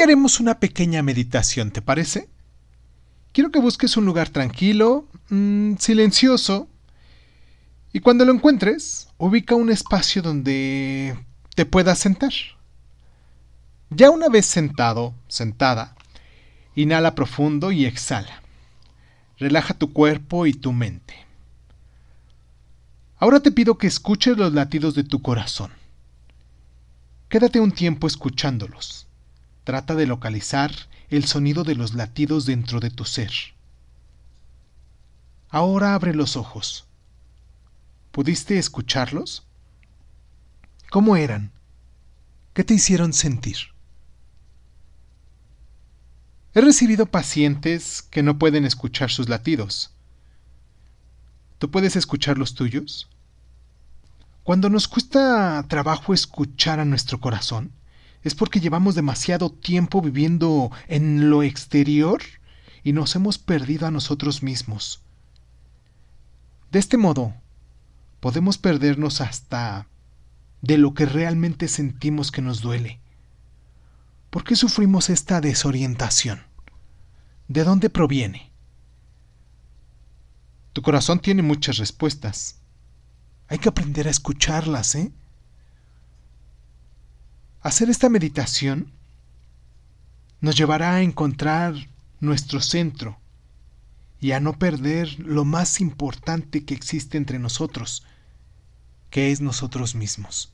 Haremos una pequeña meditación, ¿te parece? Quiero que busques un lugar tranquilo, mmm, silencioso, y cuando lo encuentres, ubica un espacio donde te puedas sentar. Ya una vez sentado, sentada, inhala profundo y exhala. Relaja tu cuerpo y tu mente. Ahora te pido que escuches los latidos de tu corazón. Quédate un tiempo escuchándolos. Trata de localizar el sonido de los latidos dentro de tu ser. Ahora abre los ojos. ¿Pudiste escucharlos? ¿Cómo eran? ¿Qué te hicieron sentir? He recibido pacientes que no pueden escuchar sus latidos. ¿Tú puedes escuchar los tuyos? Cuando nos cuesta trabajo escuchar a nuestro corazón, es porque llevamos demasiado tiempo viviendo en lo exterior y nos hemos perdido a nosotros mismos. De este modo, podemos perdernos hasta de lo que realmente sentimos que nos duele. ¿Por qué sufrimos esta desorientación? ¿De dónde proviene? Tu corazón tiene muchas respuestas. Hay que aprender a escucharlas, ¿eh? Hacer esta meditación nos llevará a encontrar nuestro centro y a no perder lo más importante que existe entre nosotros, que es nosotros mismos.